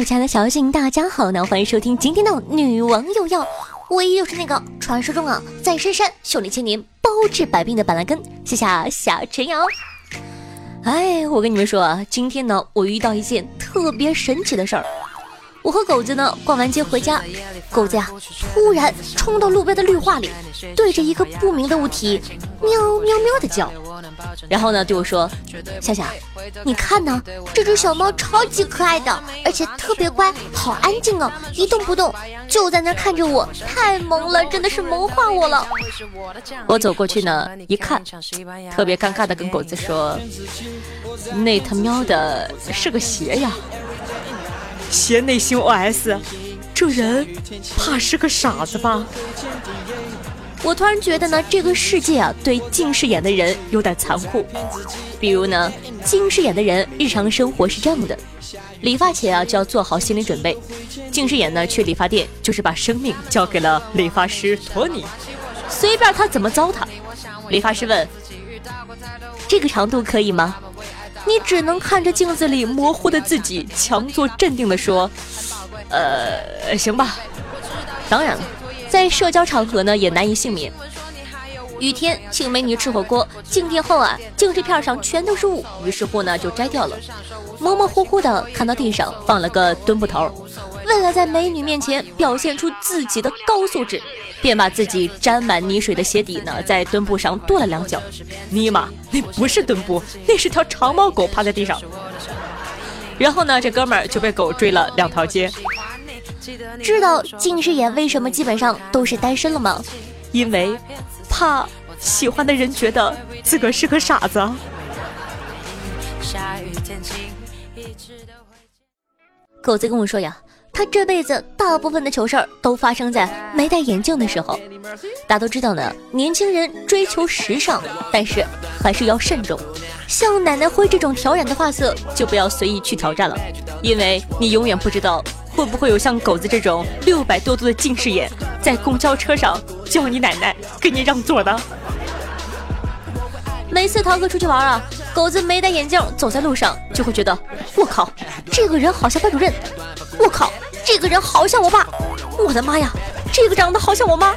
Hello，亲爱的小妖精，大家好呢，欢迎收听今天的女王有药，唯一就是那个传说中啊，在深山修炼千年、包治百病的板蓝根，谢谢小陈瑶。哎，我跟你们说啊，今天呢，我遇到一件特别神奇的事儿。我和狗子呢逛完街回家，狗子呀突然冲到路边的绿化里，对着一个不明的物体喵喵喵的叫，然后呢对我说：“夏夏，你看呢，这只小猫超级可爱的，而且特别乖，好安静哦，一动不动，就在那看着我，太萌了，真的是萌化我了。”我走过去呢一看，特别尴尬的跟狗子说：“那他喵的是个鞋呀。”鞋内心 OS：这人怕是个傻子吧？我突然觉得呢，这个世界啊，对近视眼的人有点残酷。比如呢，近视眼的人日常生活是这样的：理发前啊就要做好心理准备。近视眼呢去理发店就是把生命交给了理发师托尼，随便他怎么糟蹋。理发师问：这个长度可以吗？你只能看着镜子里模糊的自己，强作镇定地说：“呃，行吧。”当然了，在社交场合呢，也难以幸免。雨天请美女吃火锅，进店后啊，镜子片上全都是雾，于是乎呢，就摘掉了。模模糊糊的看到地上放了个墩布头，为了在美女面前表现出自己的高素质。便把自己沾满泥水的鞋底呢，在墩布上跺了两脚。尼玛，那不是墩布，那是条长毛狗趴在地上。然后呢，这哥们儿就被狗追了两条街。知道近视眼为什么基本上都是单身了吗？因为怕喜欢的人觉得自个是个傻子。狗子跟我说呀。他这辈子大部分的糗事儿都发生在没戴眼镜的时候。大家都知道呢，年轻人追求时尚，但是还是要慎重。像奶奶灰这种挑染的发色，就不要随意去挑战了，因为你永远不知道会不会有像狗子这种六百多度的近视眼，在公交车上叫你奶奶给你让座的。每次涛哥出去玩啊，狗子没戴眼镜，走在路上就会觉得，我靠，这个人好像班主任，我靠。这个人好像我爸，我的妈呀，这个长得好像我妈，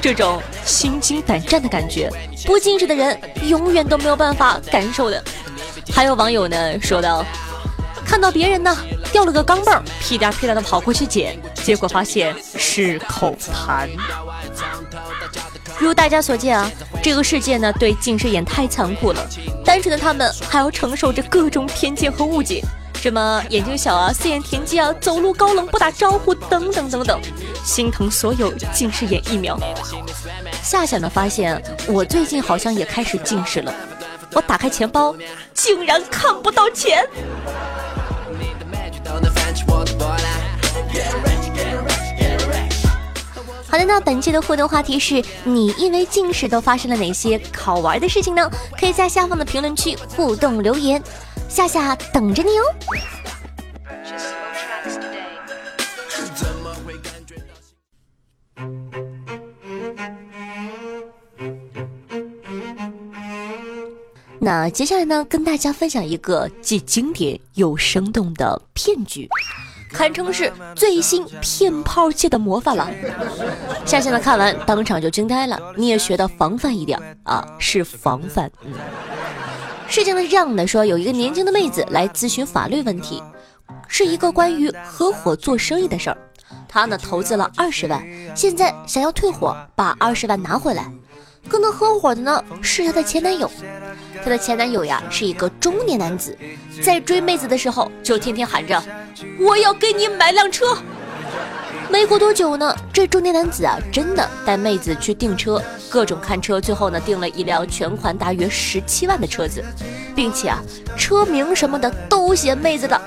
这种心惊胆战的感觉，不近视的人永远都没有办法感受的。还有网友呢说道，看到别人呢掉了个钢镚，屁颠屁颠的跑过去捡，结果发现是口痰。如大家所见啊，这个世界呢对近视眼太残酷了，单纯的他们还要承受着各种偏见和误解。什么眼睛小啊，四眼田鸡啊，走路高冷不打招呼等等等等，心疼所有近视眼疫苗。夏夏呢发现我最近好像也开始近视了，我打开钱包竟然看不到钱。好的，那本期的互动话题是你因为近视都发生了哪些好玩的事情呢？可以在下方的评论区互动留言。夏夏等着你哦。那接下来呢，跟大家分享一个既经典又生动的骗局，堪称是最新骗炮界的魔法了。夏夏呢看完当场就惊呆了，你也学的防范一点啊，是防范。嗯。事情呢是这样的，说有一个年轻的妹子来咨询法律问题，是一个关于合伙做生意的事儿。她呢投资了二十万，现在想要退伙，把二十万拿回来。跟她合伙的呢是她的前男友，她的前男友呀是一个中年男子，在追妹子的时候就天天喊着我要给你买辆车。没过多久呢，这中年男子啊，真的带妹子去订车，各种看车，最后呢，订了一辆全款大约十七万的车子，并且啊，车名什么的都写妹子的。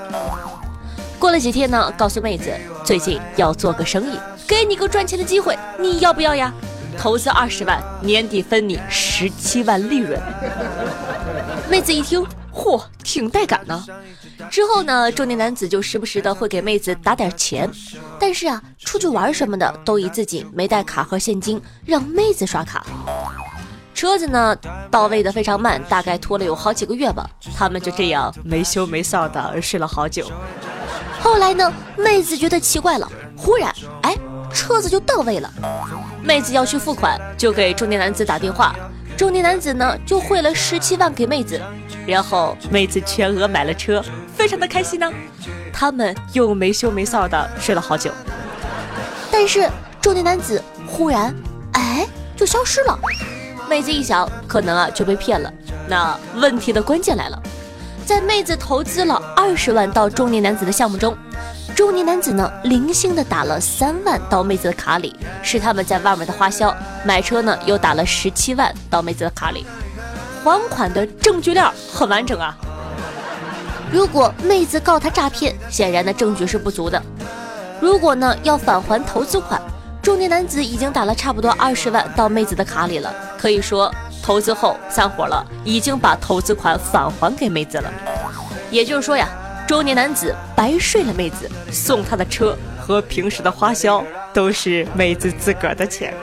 过了几天呢，告诉妹子最近要做个生意，给你个赚钱的机会，你要不要呀？投资二十万，年底分你十七万利润。妹子一听。嚯，挺带感呢。之后呢，中年男子就时不时的会给妹子打点钱，但是啊，出去玩什么的都以自己没带卡和现金，让妹子刷卡。车子呢，到位的非常慢，大概拖了有好几个月吧。他们就这样没羞没臊的睡了好久。后来呢，妹子觉得奇怪了，忽然，哎，车子就到位了。妹子要去付款，就给中年男子打电话。中年男子呢，就汇了十七万给妹子，然后妹子全额买了车，非常的开心呢。他们又没羞没臊的睡了好久。但是中年男子忽然，哎，就消失了。妹子一想，可能啊就被骗了。那问题的关键来了，在妹子投资了二十万到中年男子的项目中，中年男子呢零星的打了三万到妹子的卡里，是他们在外面的花销。买车呢又打了十七万到妹子的卡里，还款的证据链很完整啊。如果妹子告他诈骗，显然呢证据是不足的。如果呢要返还投资款。中年男子已经打了差不多二十万到妹子的卡里了，可以说投资后散伙了，已经把投资款返还给妹子了。也就是说呀，中年男子白睡了妹子，送他的车和平时的花销都是妹子自个儿的钱。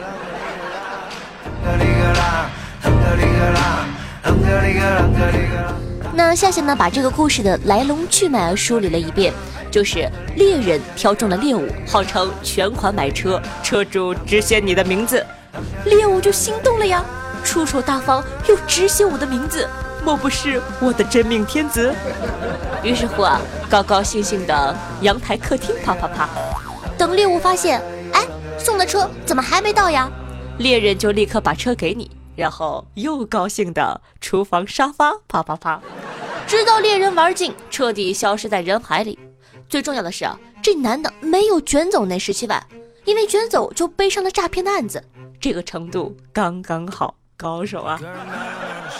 那夏夏呢，把这个故事的来龙去脉梳理了一遍。就是猎人挑中了猎物，号称全款买车，车主只写你的名字，猎物就心动了呀，出手大方又只写我的名字，莫不是我的真命天子？于是乎啊，高高兴兴的阳台客厅啪啪啪，等猎物发现，哎，送的车怎么还没到呀？猎人就立刻把车给你，然后又高兴的厨房沙发啪啪啪，直到猎人玩尽，彻底消失在人海里。最重要的是啊，这男的没有卷走那十七万，因为卷走就背上了诈骗的案子，这个程度刚刚好，高手啊！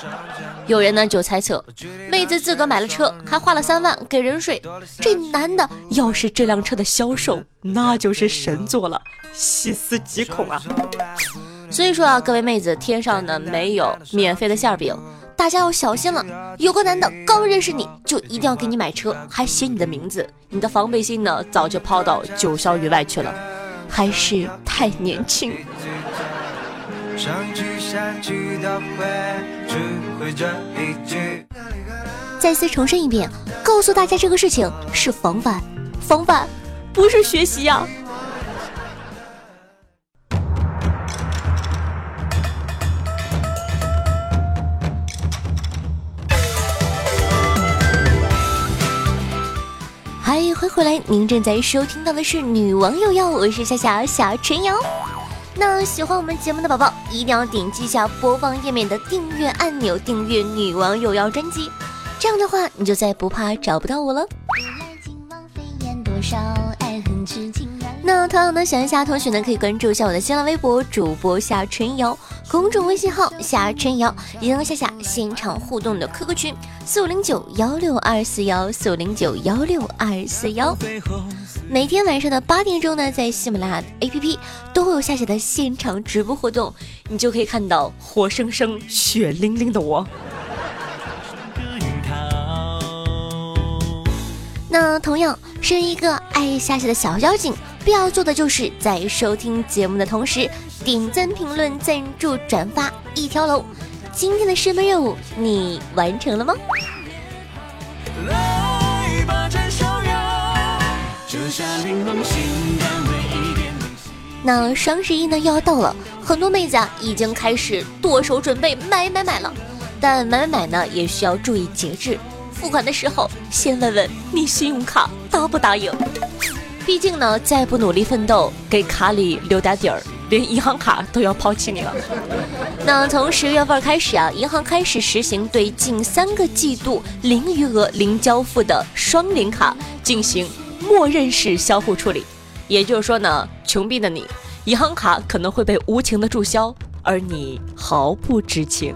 有人呢就猜测，妹子自个买了车，还花了三万给人睡，这男的要是这辆车的销售，那就是神作了，细思极恐啊！所以说啊，各位妹子，天上呢没有免费的馅饼。大家要小心了，有个男的刚认识你就一定要给你买车，还写你的名字，你的防备心呢早就抛到九霄云外去了，还是太年轻。再次重申一遍，告诉大家这个事情是防范，防范不是学习呀。欢迎回来，您正在收听到的是《女王有药》，我是夏夏夏晨瑶。那喜欢我们节目的宝宝，一定要点击一下播放页面的订阅按钮，订阅《女王有妖》专辑，这样的话你就再不怕找不到我了。那同样呢，喜欢夏同学呢，可以关注一下我的新浪微博主播夏春瑶，公众微信号夏春瑶，也能下下现场互动的 QQ 群四五零九幺六二四幺四五零九幺六二四幺。每天晚上的八点钟呢，在喜马拉雅 APP 都会有夏夏的现场直播活动，你就可以看到活生生、血淋淋的我。那同样是一个爱夏夏的小妖精。必要做的就是在收听节目的同时点赞、评论、赞助、转发一条龙。今天的射门任务你完成了吗？那双十一呢又要到了，很多妹子啊已经开始剁手准备买买买了。但买买买呢也需要注意节制，付款的时候先问问你信用卡答不答应。毕竟呢，再不努力奋斗，给卡里留点底儿，连银行卡都要抛弃你了。那从十月份开始啊，银行开始实行对近三个季度零余额零交付的双零卡进行默认是销户处理。也就是说呢，穷逼的你，银行卡可能会被无情的注销，而你毫不知情。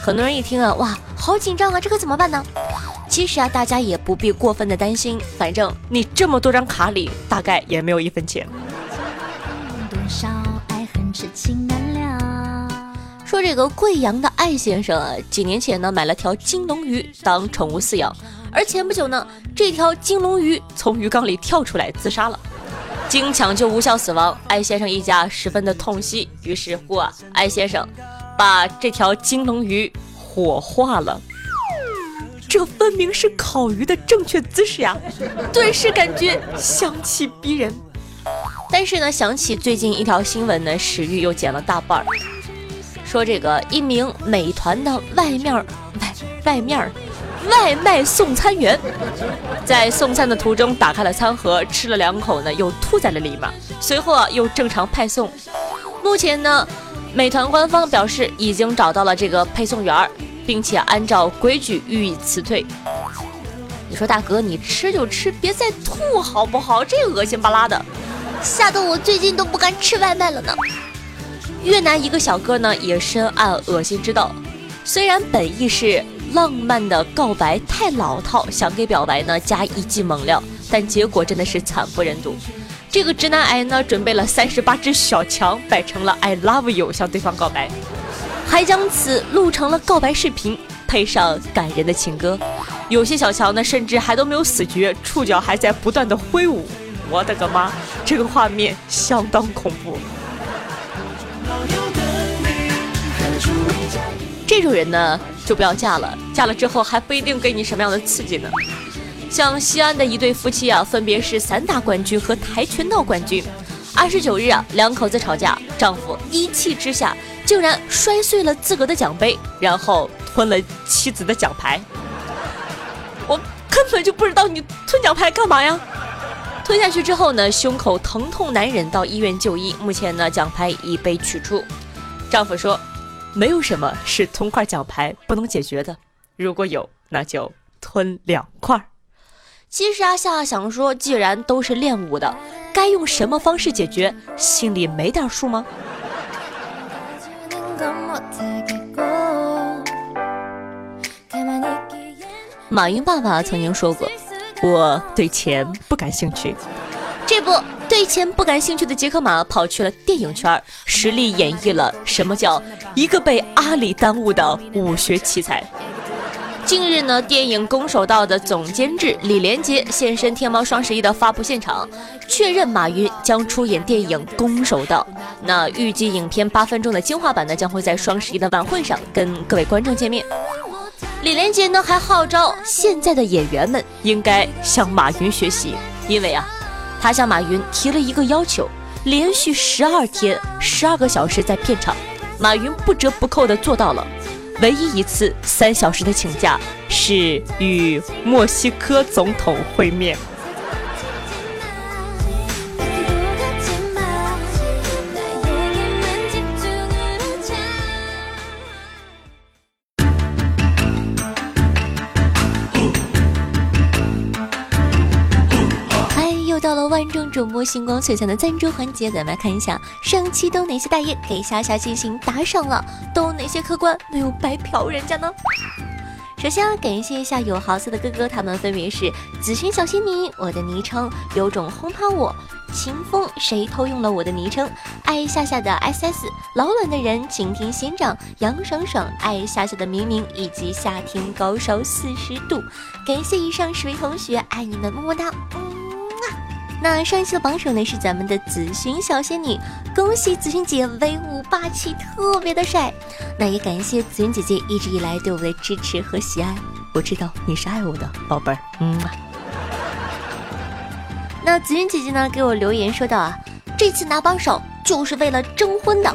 很多人一听啊，哇，好紧张啊，这可怎么办呢？其实啊，大家也不必过分的担心，反正你这么多张卡里，大概也没有一分钱。说这个贵阳的艾先生啊，几年前呢买了条金龙鱼当宠物饲养，而前不久呢，这条金龙鱼从鱼缸里跳出来自杀了，经抢救无效死亡，艾先生一家十分的痛惜，于是乎啊，艾先生把这条金龙鱼火化了。这分明是烤鱼的正确姿势呀！顿时感觉香气逼人。但是呢，想起最近一条新闻呢，食欲又减了大半儿。说这个一名美团的外面外外面外卖送餐员，在送餐的途中打开了餐盒，吃了两口呢，又吐在了里面。随后啊，又正常派送。目前呢，美团官方表示已经找到了这个配送员，并且按照规矩予以辞退。你说大哥，你吃就吃，别再吐好不好？这恶心巴拉的。吓得我最近都不敢吃外卖了呢。越南一个小哥呢也深谙恶心之道，虽然本意是浪漫的告白太老套，想给表白呢加一剂猛料，但结果真的是惨不忍睹。这个直男癌呢准备了三十八只小强摆成了 I love you 向对方告白，还将此录成了告白视频，配上感人的情歌。有些小强呢甚至还都没有死绝，触角还在不断的挥舞。我的个妈！这个画面相当恐怖。这种人呢，就不要嫁了。嫁了之后还不一定给你什么样的刺激呢。像西安的一对夫妻啊，分别是散打冠军和跆拳道冠军。二十九日啊，两口子吵架，丈夫一气之下竟然摔碎了自个的奖杯，然后吞了妻子的奖牌。我根本就不知道你吞奖牌干嘛呀？吞下去之后呢，胸口疼痛难忍，到医院就医。目前呢，奖牌已被取出。丈夫说：“没有什么是吞块奖牌不能解决的，如果有，那就吞两块。”其实阿夏想说，既然都是练武的，该用什么方式解决，心里没点数吗？马云爸爸曾经说过。我对钱不感兴趣。这不对钱不感兴趣的杰克马跑去了电影圈，实力演绎了什么叫一个被阿里耽误的武学奇才。近日呢，电影《攻守道》的总监制李连杰现身天猫双十一的发布现场，确认马云将出演电影《攻守道》。那预计影片八分钟的精华版呢，将会在双十一的晚会上跟各位观众见面。李连杰呢还号召现在的演员们应该向马云学习，因为啊，他向马云提了一个要求：连续十二天十二个小时在片场，马云不折不扣的做到了。唯一一次三小时的请假是与墨西哥总统会面。万众瞩目、星光璀璨的赞助环节，咱们来看一下上期都哪些大爷给夏夏进行打赏了，都哪些客官没有白嫖人家呢？首先啊，感谢一下有豪色的哥哥，他们分别是紫薰小仙女，我的昵称有种轰趴我，秦风谁偷用了我的昵称，爱夏夏的 SS 老卵的人，晴天仙长杨爽爽，爱夏夏的明明以及夏天高烧四十度，感谢以上十位同学，爱你们么么哒。那上一期的榜首呢是咱们的紫薰小仙女，恭喜紫薰姐威武霸气，特别的帅。那也感谢紫薰姐姐一直以来对我的支持和喜爱，我知道你是爱我的宝贝儿。嗯。那紫薰姐姐呢给我留言说道啊，这次拿榜首就是为了征婚的。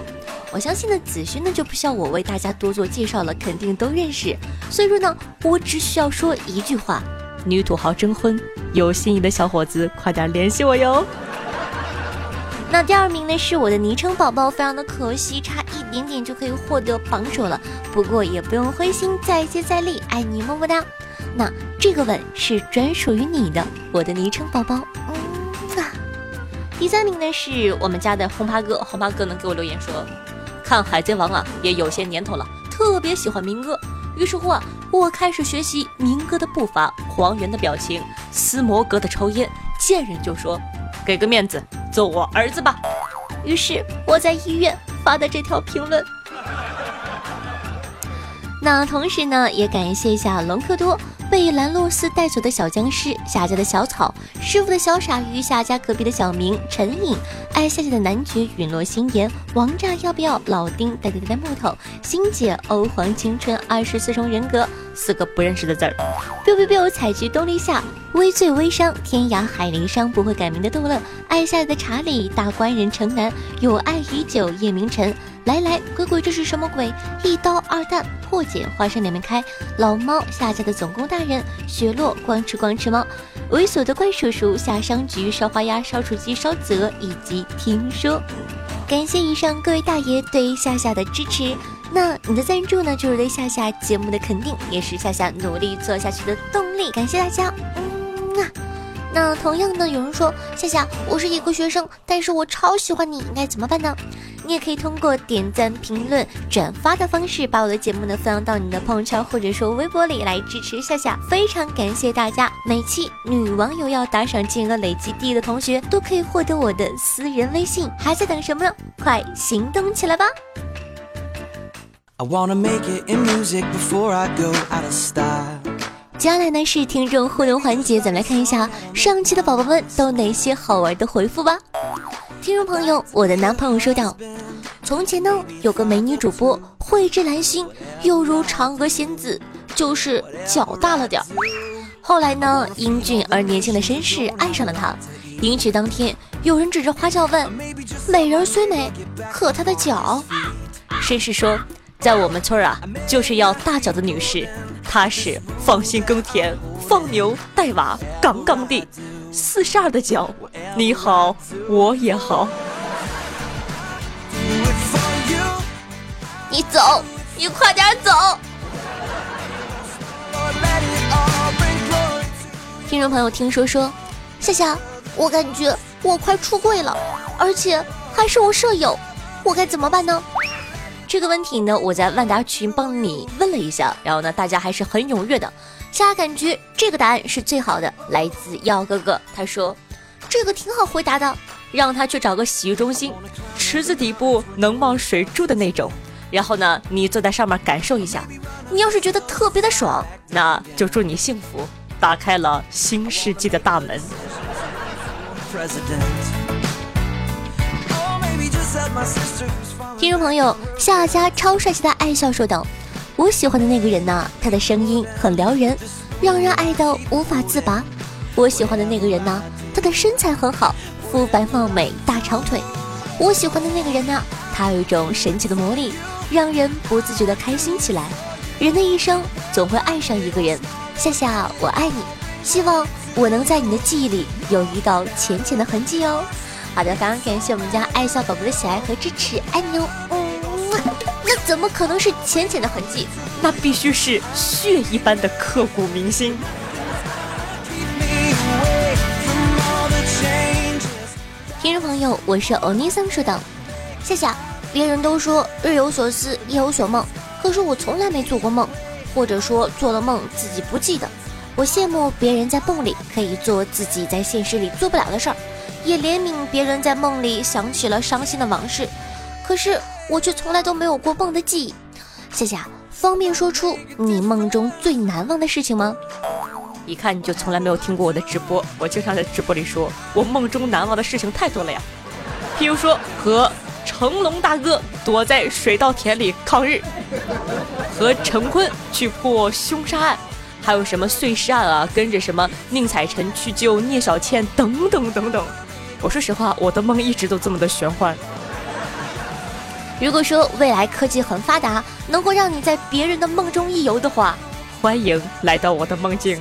我相信呢紫薰呢就不需要我为大家多做介绍了，肯定都认识。所以说呢，我只需要说一句话。女土豪征婚，有心仪的小伙子快点联系我哟。那第二名呢是我的昵称宝宝，非常的可惜，差一点点就可以获得榜首了。不过也不用灰心，再接再厉，爱你么么哒。那这个吻是专属于你的，我的昵称宝宝。嗯啊。第三名呢是我们家的红趴哥，红趴哥呢给我留言说，看海贼王啊也有些年头了，特别喜欢民歌。于是乎啊，我开始学习明哥的步伐、黄猿的表情、斯摩格的抽烟，见人就说：“给个面子，做我儿子吧。”于是我在医院发的这条评论。那同时呢，也感谢一下隆科多。被兰洛斯带走的小僵尸，夏家的小草，师傅的小傻鱼，夏家隔壁的小明，陈颖，爱夏家的男爵，陨落心言，王炸要不要？老丁，呆呆呆木头，星姐，欧皇青春，二十四重人格，四个不认识的字儿。biu biu biu，采菊东篱下，微醉微伤，天涯海陵伤，不会改名的杜乐，爱下的查理，大官人城南，有爱已久，夜明晨。来来，鬼鬼，这是什么鬼？一刀二弹，破解花生两面开。老猫下家的总工大人，雪落光吃光吃猫，猥琐的怪叔叔下商局烧花鸭烧雏鸡烧泽以及听说。感谢以上各位大爷对夏夏的支持。那你的赞助呢，就是对夏夏节目的肯定，也是夏夏努力做下去的动力。感谢大家。嗯啊。那同样呢，有人说夏夏，我是一个学生，但是我超喜欢你，应该怎么办呢？你也可以通过点赞、评论、转发的方式，把我的节目呢分享到你的朋友圈或者说微博里来支持夏夏。非常感谢大家！每期女网友要打赏金额累计第一的同学，都可以获得我的私人微信。还在等什么呢？快行动起来吧！接下来呢是听众互动环节，咱们来看一下上期的宝宝们都哪些好玩的回复吧。听众朋友，我的男朋友说道：“从前呢有个美女主播，蕙质兰心，犹如嫦娥仙子，就是脚大了点儿。后来呢，英俊而年轻的绅士爱上了她。迎娶当天，有人指着花轿问：美人虽美，可她的脚？绅士说。”在我们村啊，就是要大脚的女士，她是放心耕田、放牛带娃，杠杠的，四十二的脚。你好，我也好。你走，你快点走。听众朋友，听说说，夏夏，我感觉我快出柜了，而且还是我舍友，我该怎么办呢？这个问题呢，我在万达群帮你问了一下，然后呢，大家还是很踊跃的。夏夏感觉这个答案是最好的，来自耀哥哥，他说这个挺好回答的，让他去找个洗浴中心，池子底部能冒水柱的那种，然后呢，你坐在上面感受一下，你要是觉得特别的爽，那就祝你幸福，打开了新世纪的大门。听众朋友，夏家超帅气的爱笑说道：“我喜欢的那个人呢，他的声音很撩人，让人爱到无法自拔。我喜欢的那个人呢，他的身材很好，肤白貌美，大长腿。我喜欢的那个人呢，他有一种神奇的魔力，让人不自觉的开心起来。人的一生总会爱上一个人，夏夏，我爱你，希望我能在你的记忆里有一道浅浅的痕迹哦。”好的，非常感谢我们家爱笑宝宝的喜爱和支持，爱你哦。怎么可能是浅浅的痕迹？那必须是血一般的刻骨铭心。听众朋友，我是欧尼桑说道：夏夏，别人都说日有所思，夜有所梦，可是我从来没做过梦，或者说做了梦自己不记得。我羡慕别人在梦里可以做自己在现实里做不了的事儿。也怜悯别人在梦里想起了伤心的往事，可是我却从来都没有过梦的记忆。夏夏，方便说出你梦中最难忘的事情吗？一看你就从来没有听过我的直播，我经常在直播里说，我梦中难忘的事情太多了呀。譬如说和成龙大哥躲在水稻田里抗日，和陈坤去破凶杀案，还有什么碎尸案啊，跟着什么宁采臣去救聂小倩等等等等。我说实话，我的梦一直都这么的玄幻。如果说未来科技很发达，能够让你在别人的梦中一游的话，欢迎来到我的梦境。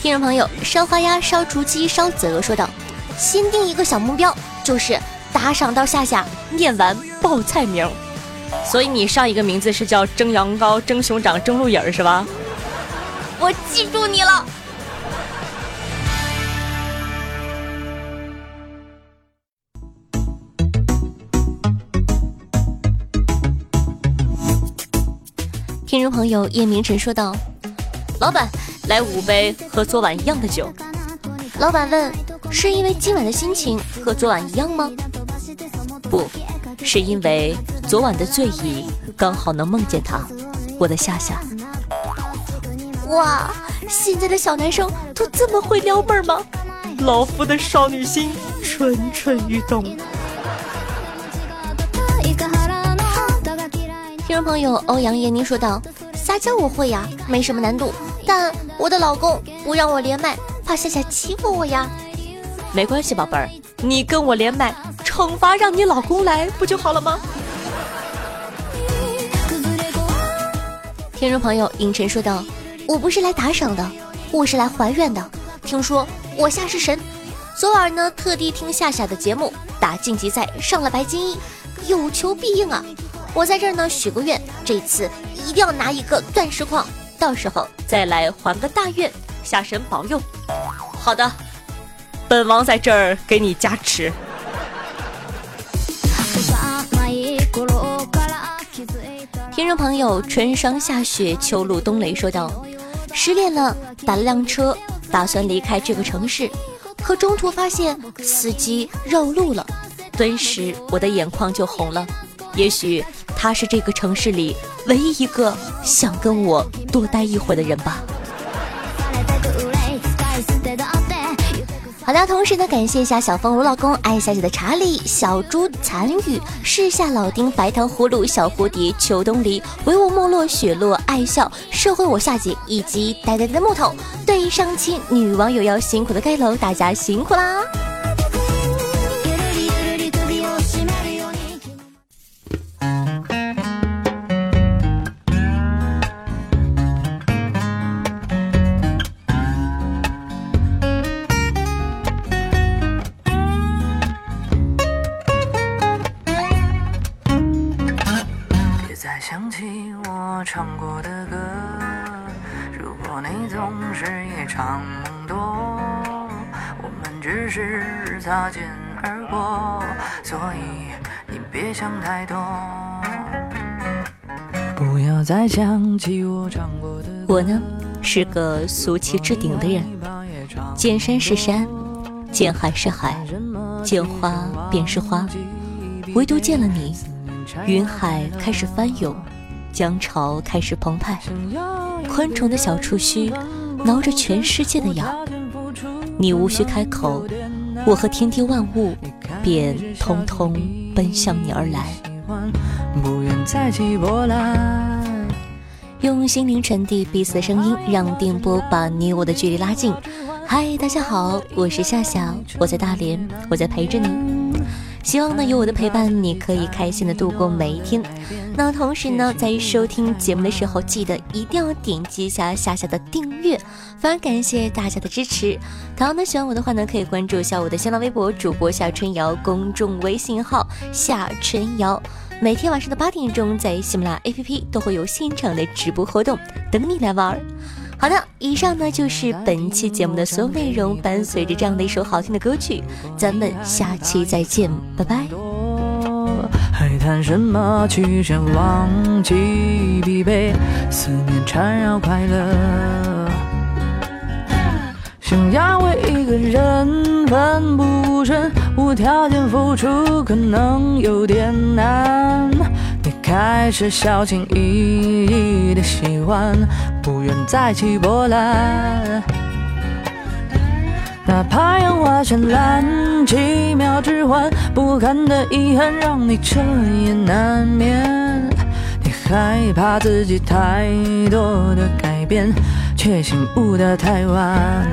听众朋友，烧花鸭、烧雏鸡、烧子鹅说道：“先定一个小目标，就是打赏到夏夏念完报菜名。所以你上一个名字是叫蒸羊羔、蒸熊掌、蒸鹿眼是吧？”我记住你了。听众朋友叶明晨说道：“老板，来五杯和昨晚一样的酒。”老板问：“是因为今晚的心情和昨晚一样吗？”不是因为昨晚的醉意刚好能梦见他，我的夏夏。哇，现在的小男生都这么会撩妹吗？老夫的少女心蠢蠢欲动。朋友欧阳燕妮说道：“撒娇我会呀，没什么难度，但我的老公不让我连麦，怕夏夏欺负我呀。没关系，宝贝儿，你跟我连麦，惩罚让你老公来不就好了吗？”听众朋友影晨说道：“我不是来打赏的，我是来还愿的。听说我夏是神，昨晚呢特地听夏夏的节目，打晋级赛上了白金一，有求必应啊！我在这儿呢许个愿，这次一定要拿一个钻石矿，到时候再来还个大愿，下神保佑。好的，本王在这儿给你加持。”听众朋友，春霜夏雪，秋露冬雷说道：“失恋了，打了辆车，打算离开这个城市，可中途发现司机绕路了，顿时我的眼眶就红了。也许他是这个城市里唯一一个想跟我多待一会儿的人吧。”好的，同时呢，感谢一下小凤如老公、爱夏姐的查理、小猪残雨、世下老丁、白糖葫芦、小蝴蝶、秋冬梨、唯我没落、雪落、爱笑、社会我夏姐以及呆呆的木头。对于上期女网友要辛苦的盖楼，大家辛苦啦！想太多。不要再想起我唱过的。我呢，是个俗气至顶的人。见山是山，见海是海，见花便是花，唯独见了你，云海开始翻涌，江潮开始澎湃，昆虫的小触须挠着全世界的痒，你无需开口。我和天地万物便通通奔向你而来，用心灵传递彼此的声音，让电波把你我的距离拉近。嗨，大家好，我是夏夏，我在大连，我在陪着你。希望呢，有我的陪伴，你可以开心的度过每一天。那同时呢，在收听节目的时候，记得一定要点击一下夏夏的订阅，非常感谢大家的支持。同样呢，喜欢我的话呢，可以关注一下我的新浪微博主播夏春瑶，公众微信号夏春瑶。每天晚上的八点钟，在喜马拉雅 APP 都会有现场的直播活动，等你来玩儿。好的，以上呢就是本期节目的所有内容。伴随着这样的一首好听的歌曲，咱们下期再见，拜拜。还谈什么去想忘记疲惫，思念缠绕快乐。想要为一个人奋不顾身，无条件付出，可能有点难。开始小心翼翼的喜欢，不愿再起波澜。哪怕烟花绚烂，几秒之欢，不堪的遗憾让你彻夜难眠。你害怕自己太多的改变，却醒悟的太晚。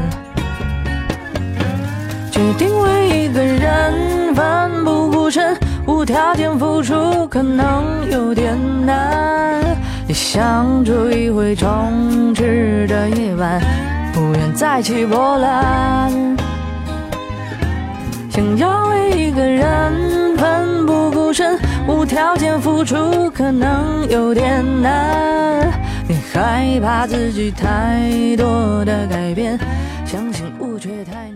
决定为一个人奋不顾身。无条件付出可能有点难，你想住一回充斥着夜晚，不愿再起波澜。想要为一个人奋不顾身，无条件付出可能有点难，你害怕自己太多的改变，相信误却太。